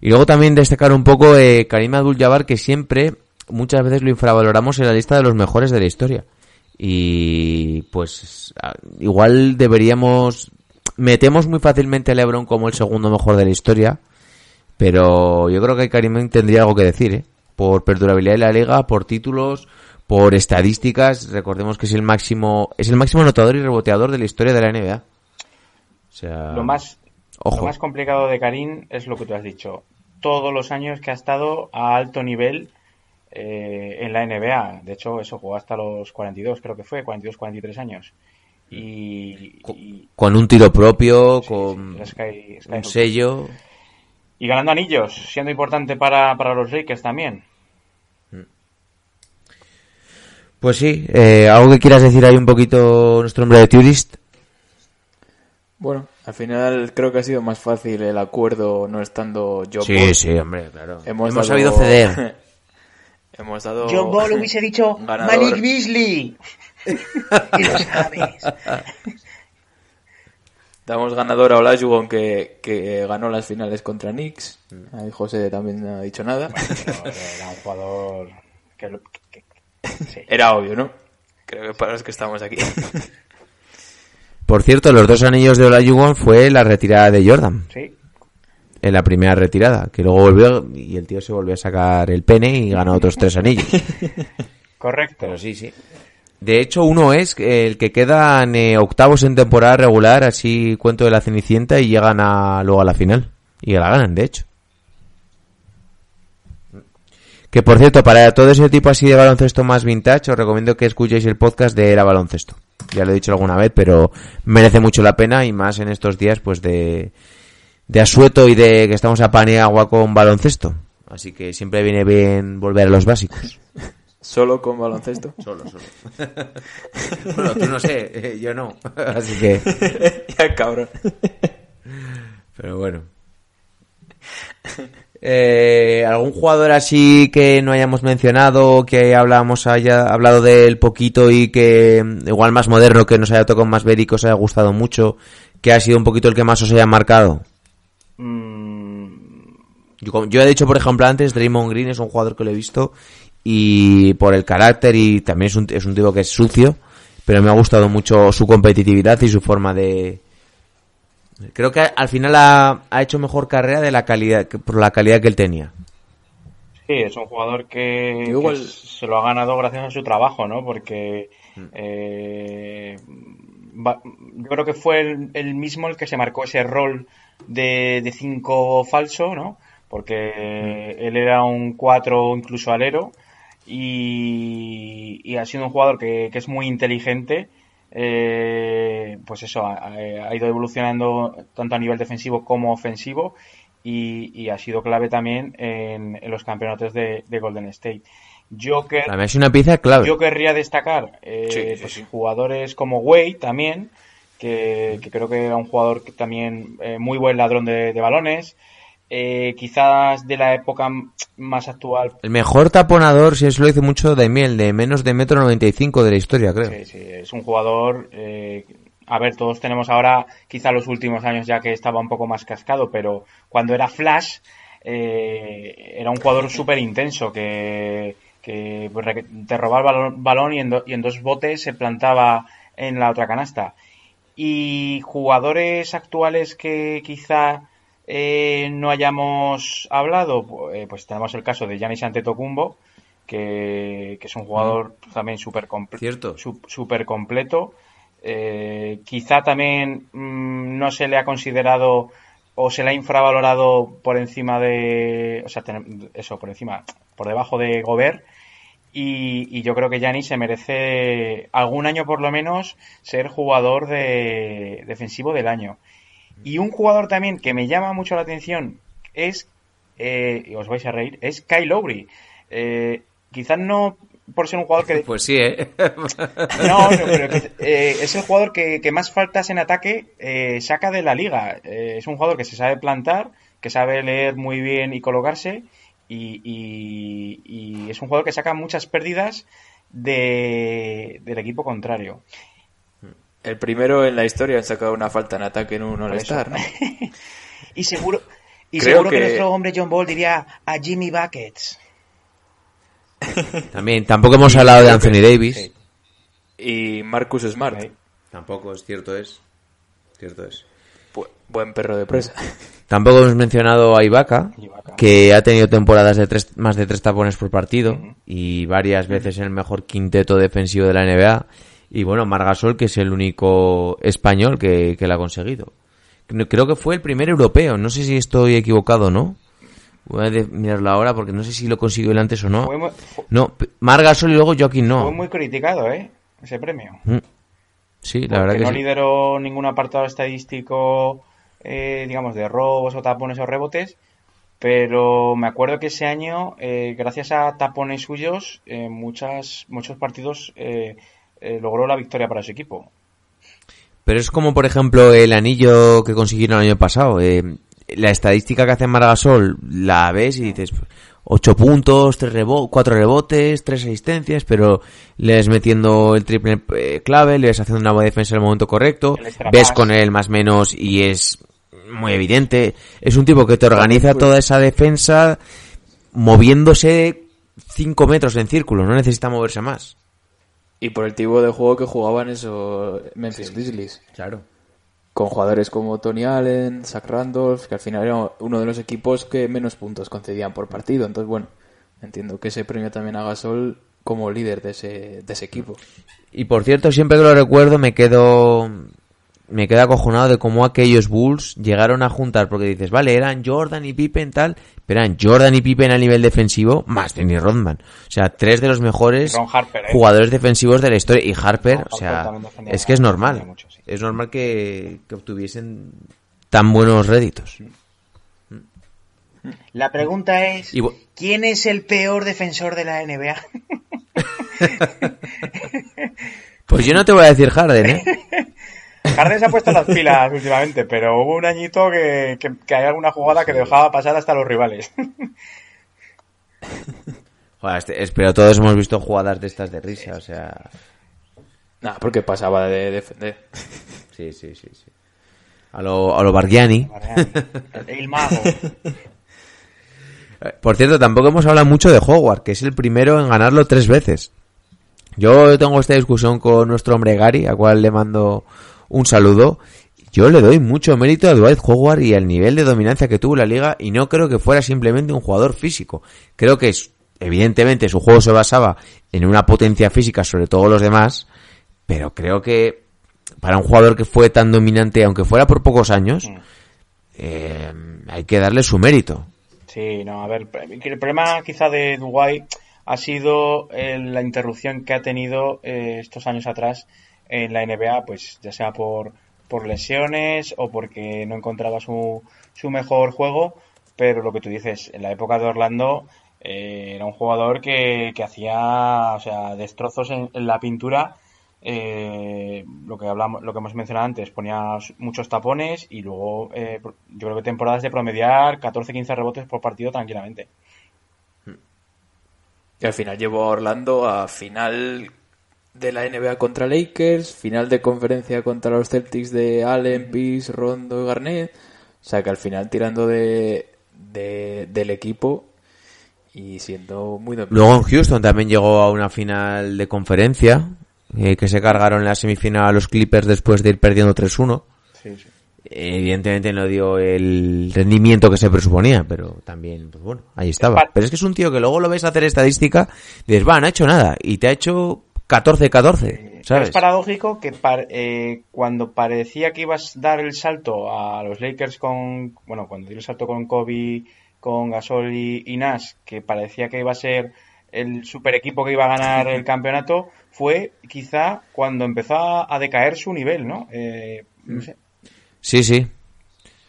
Y luego también destacar un poco eh, Karim Abdul-Jabbar, que siempre, muchas veces lo infravaloramos en la lista de los mejores de la historia. Y pues igual deberíamos... Metemos muy fácilmente a LeBron como el segundo mejor de la historia, pero yo creo que Karim tendría algo que decir, ¿eh? Por perdurabilidad de la liga, por títulos, por estadísticas. Recordemos que es el máximo, es el máximo anotador y reboteador de la historia de la NBA. O sea, Lo más, ojo. lo más complicado de Karim es lo que tú has dicho. Todos los años que ha estado a alto nivel eh, en la NBA. De hecho, eso jugó hasta los 42, creo que fue, 42, 43 años. Y, y- con un tiro propio, sí, con sí, era Sky- Sky un sello. Y ganando anillos, siendo importante para, para los Lakers también. Pues sí, eh, algo que quieras decir ahí un poquito nuestro hombre de Tourist. Bueno, al final creo que ha sido más fácil el acuerdo no estando yo. Sí, sí, hombre, claro. Hemos, dado- sabido ceder. Hemos dado. John Ball hubiese dicho. Malik Beasley. Y lo sabes. Damos ganador a Olajuwon que, que ganó las finales contra Knicks. Ahí José también no ha dicho nada. Pero Era un jugador que, lo- que- que- sí. Era obvio, ¿no? Creo que para los que estamos aquí. Por cierto, los dos anillos de Olajuwon fue la retirada de Jordan. Sí. En la primera retirada, que luego volvió y el tío se volvió a sacar el pene y ganó otros tres anillos. Correcto. Pero sí, sí. De hecho, uno es el que quedan eh, octavos en temporada regular, así cuento de la Cenicienta, y llegan a, luego a la final. Y la ganan, de hecho. Que por cierto, para todo ese tipo así de baloncesto más vintage, os recomiendo que escuchéis el podcast de Era Baloncesto. Ya lo he dicho alguna vez, pero merece mucho la pena y más en estos días, pues de, de asueto y de que estamos a pan agua con baloncesto. Así que siempre viene bien volver a los básicos. Solo con baloncesto. Solo, solo. bueno, tú no sé, eh, yo no. Así que, ya, cabrón. pero bueno. Eh, ¿Algún jugador así que no hayamos mencionado, que hablamos haya hablado de él poquito y que igual más moderno, que nos haya tocado más ver y que os haya gustado mucho, que ha sido un poquito el que más os haya marcado? Mm, Yo, yo he dicho, por ejemplo, antes, Draymond Green es un jugador que lo he visto y por el carácter y también es un, es un tipo que es sucio, pero me ha gustado mucho su competitividad y su forma de... Creo que al final ha, ha hecho mejor carrera de la calidad, que- por la calidad que él tenía. Sí, es un jugador que, Yo igual- que se lo ha ganado gracias a su trabajo, ¿no? Porque eh, va- yo creo que fue el, el mismo el que se marcó ese rol de, de cinco falso, ¿no? Porque él era un cuatro incluso alero y, y ha sido un jugador que, que es muy inteligente. eh, pues eso, ha, ha ido evolucionando tanto a nivel defensivo como ofensivo y, y ha sido clave también en, en los campeonatos de, de Golden State. Yo que Para mí es una pieza clave. yo querría destacar eh, Sí, sí, pues, sí. jugadores como Wade también, que, que creo que era un jugador que también eh, muy buen ladrón de, de balones. Eh, quizás de la época más actual. El mejor taponador, si eso lo dice mucho, de miel, de menos de metro 95 de la historia, creo. Sí, sí, es un jugador. eh, a ver, todos tenemos ahora, quizá los últimos años ya que estaba un poco más cascado, pero cuando era Flash, eh, era un jugador súper intenso que, que te robaba el balón, balón y, en do- y en dos botes se plantaba en la otra canasta. Y jugadores actuales que quizá eh, no hayamos hablado, eh, pues tenemos el caso de Giannis Antetokounmpo, que, que es un jugador también súper comple- Cierto. su- súper completo. Eh, quizá también mm, no se le ha considerado o se le ha infravalorado por encima de, o sea, eso, por encima, por debajo de Gobert. Y, y yo creo que Giannis se merece algún año por lo menos ser jugador de defensivo del año. Y un jugador también que me llama mucho la atención es, eh, y os vais a reír, es Kyle Lowry. Eh, quizás no por ser un jugador que, Pues sí, ¿eh? no, no, pero que, eh, es el jugador que, que más faltas en ataque eh, saca de la liga. Eh, es un jugador que se sabe plantar, que sabe leer muy bien y colocarse, y, y- y es un jugador que saca muchas pérdidas de, del equipo contrario. El primero en la historia en sacar una falta en ataque en un All-Star, ¿no? Y seguro, y Creo seguro que... que- nuestro hombre John Ball diría a Jimmy Buckets. También, tampoco hemos hablado de Anthony Davis. Sí. Y Marcus Smart, Sí. Tampoco, es cierto es. Cierto es. bu- buen perro de presa. Tampoco hemos mencionado a Ibaka, Ibaka. que ha tenido temporadas de tres, más de tres tapones por partido y varias veces en el mejor quinteto defensivo de la NBA. Y bueno, Margasol, que es el único español que, que lo ha conseguido. Creo que fue el primer europeo, no sé si estoy equivocado o no. Voy a mirarlo ahora porque no sé si lo consiguió él antes o no. Muy, No, Margasol y luego Joaquín no. fue muy criticado, ¿eh? Ese premio. Mm. Sí, la verdad que no sí. lideró ningún apartado estadístico, eh, digamos, de robos o tapones o rebotes, pero me acuerdo que ese año, eh, gracias a tapones suyos, eh, muchas, muchos partidos eh, logró la victoria para su equipo. Pero es como, por ejemplo, el anillo que consiguieron el año pasado. eh, la estadística que hace Margasol la ves y dices, 8 puntos, 3 rebo 4 rebotes, 3 asistencias, pero le ves metiendo el triple eh, clave, le ves haciendo una buena defensa en el momento correcto, ves con él más menos y es muy evidente. Es un tipo que te organiza toda esa defensa moviéndose 5 metros en círculo, no necesita moverse más. Y por el tipo de juego que jugaban esos Memphis Grizzlies. Claro. Con jugadores como Tony Allen, Zach Randolph, que al final era uno de los equipos que menos puntos concedían por partido. Entonces, bueno, entiendo que ese premio también a Gasol como líder de ese, de ese equipo. Y por cierto, siempre que lo recuerdo me quedo me quedo acojonado de cómo aquellos Bulls llegaron a juntar, porque dices, vale, eran Jordan y Pippen tal, pero eran Jordan y Pippen a nivel defensivo, más Dennis Rodman. O sea, tres de los mejores Harper, ¿eh? jugadores defensivos de la historia. Y Harper, o sea, es que es normal. defendía mucho, sí. Es normal que, que obtuviesen tan buenos réditos. La pregunta es, ¿quién es el peor defensor de la NBA? Pues yo no te voy a decir Harden, ¿eh? Harden se ha puesto las pilas últimamente, pero hubo un añito que, que- que hay alguna jugada que dejaba pasar hasta los rivales. Joder, este- es- pero todos hemos visto jugadas de estas de risa, o sea... Nada, porque pasaba de defender. Sí, sí, sí, sí. A lo, a lo Bargiani. El, mago. Por cierto, tampoco hemos hablado mucho de Howard, que es el primero en ganarlo tres veces. Yo tengo esta discusión con nuestro hombre Gary, a cual le mando un saludo. Yo le doy mucho mérito a Dwight Howard y al nivel de dominancia que tuvo la liga y no creo que fuera simplemente un jugador físico. Creo que es- evidentemente su juego se basaba en una potencia física sobre todos los demás, pero creo que para un jugador que fue tan dominante, aunque fuera por pocos años, eh, hay que darle su mérito. Sí, no, a ver, el problema quizá de Dubái ha sido eh, la interrupción que ha tenido eh, estos años atrás en la NBA, pues ya sea por, por lesiones o porque no encontraba su, su mejor juego, pero lo que tú dices, en la época de Orlando eh, era un jugador que, que hacía, o sea, destrozos en, la pintura. eh, lo que hablamos, lo que hemos mencionado antes, ponía muchos tapones y luego eh, yo creo que temporadas de promediar 14-15 rebotes por partido tranquilamente. Y al final llevó a Orlando a final de la NBA contra Lakers, final de conferencia contra los Celtics de Allen, Pierce, Rondo y Garnett. O sea que al final tirando de, de- del equipo y siendo muy dominante. Luego en Houston también llegó a una final de conferencia, eh, que se cargaron en la semifinal a los Clippers después de ir perdiendo 3-1. Sí, sí. Evidentemente no dio el rendimiento que se presuponía, pero también, pues bueno, ahí estaba. Pero es que es un tío que luego lo ves hacer estadística y dices, va, no ha hecho nada. Y te ha hecho 14-14, ¿sabes? Es paradójico que par- eh, cuando parecía que ibas a dar el salto a los Lakers con, bueno, cuando dio el salto con Kobe, con Gasol y, y Nash, que parecía que iba a ser el super equipo que iba a ganar el campeonato, fue quizá cuando empezó a, a decaer su nivel, ¿no? Eh, no sé. Sí, sí.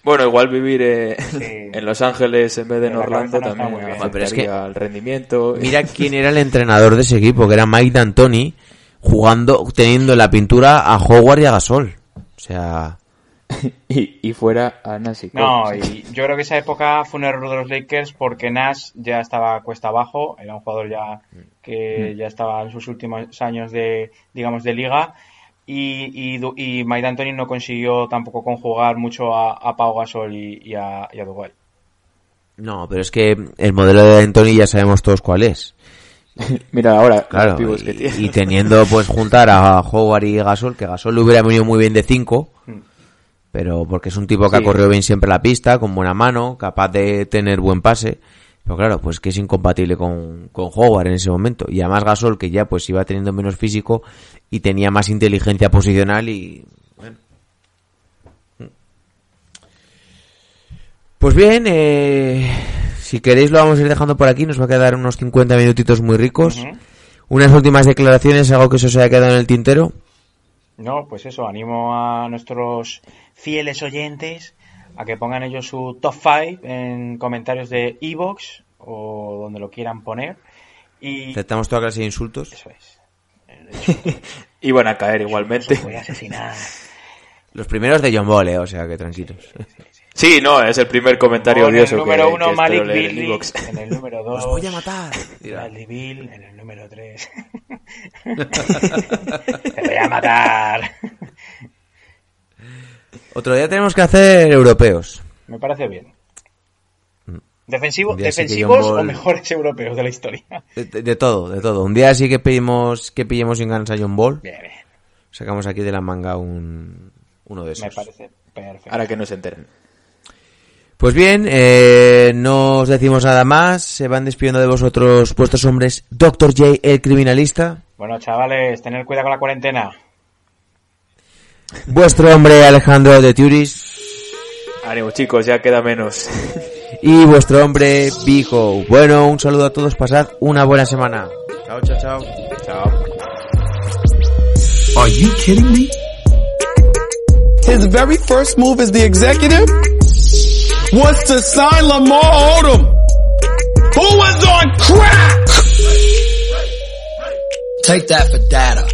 Bueno, igual vivir eh, Sí. en Los Ángeles en vez de en En la Orlando no también pero es que- al rendimiento. Mira quién era el entrenador de ese equipo, que era Mike D'Antoni, jugando, teniendo en la pintura a Howard y a Gasol. O sea, y, y fuera a Nancy No, y yo creo que esa época fue un error de los Lakers porque Nash ya estaba cuesta abajo, era un jugador ya que ya estaba en sus últimos años de, digamos, de liga y, y, Du- y Mike D'Antoni no consiguió tampoco conjugar mucho a, a Pau Gasol y, y a, y a no, pero es que el modelo de D'Antoni ya sabemos todos cuál es. Mira ahora Claro, los pibos que y, tiene. y teniendo pues juntar a Howard y Gasol, que Gasol le hubiera venido muy bien de 5, pero porque es un tipo que Sí. ha corrido bien siempre la pista, con buena mano, capaz de tener buen pase, pero claro, pues que es incompatible con, con Howard en ese momento. Y además Gasol, que ya pues iba teniendo menos físico y tenía más inteligencia posicional y... Bueno. Pues bien, eh, si queréis lo vamos a ir dejando por aquí, nos va a quedar unos 50 minutitos muy ricos. Unas últimas declaraciones, algo que eso se haya quedado en el tintero. No, pues eso, animo a nuestros fieles oyentes a que pongan ellos su top 5 en comentarios de Evox o donde lo quieran poner. Y Aceptamos toda clase de insultos. eso es. Iban a caer igualmente. Voy a asesinar. Los primeros de John Ball, eh, o sea que tranquilos. Sí, no, es el primer comentario Con el odioso número que, uno que Malik leer en en el número 2 Os voy a matar. Bill, en el número 3 Te voy a matar. Otro día tenemos que hacer europeos. Me parece bien. Defensivo, Mm. Sí que defensivos Ball- o mejores europeos de la historia. De, de- de todo, de todo. Un día sí que pedimos que pillemos sin ganas a John Ball. Bien, bien. Sacamos aquí de la manga un, uno de Me esos. parece perfecto. Ahora que no se enteren. Pues bien, eh, no os decimos nada más. Se van despidiendo de vosotros vuestros hombres Dr. J, el criminalista. Bueno, chavales, tener cuidado con la cuarentena. Vuestro hombre Alejandro de Turis. Ánimo chicos, ya queda menos. Y vuestro hombre Vijo. Bueno, un saludo a todos. Pasad una buena semana. Chao, chao, chao. Chao. Are you kidding me? His very first move as the executive was to sign Lamar Odom, who was on crack. Take that for data.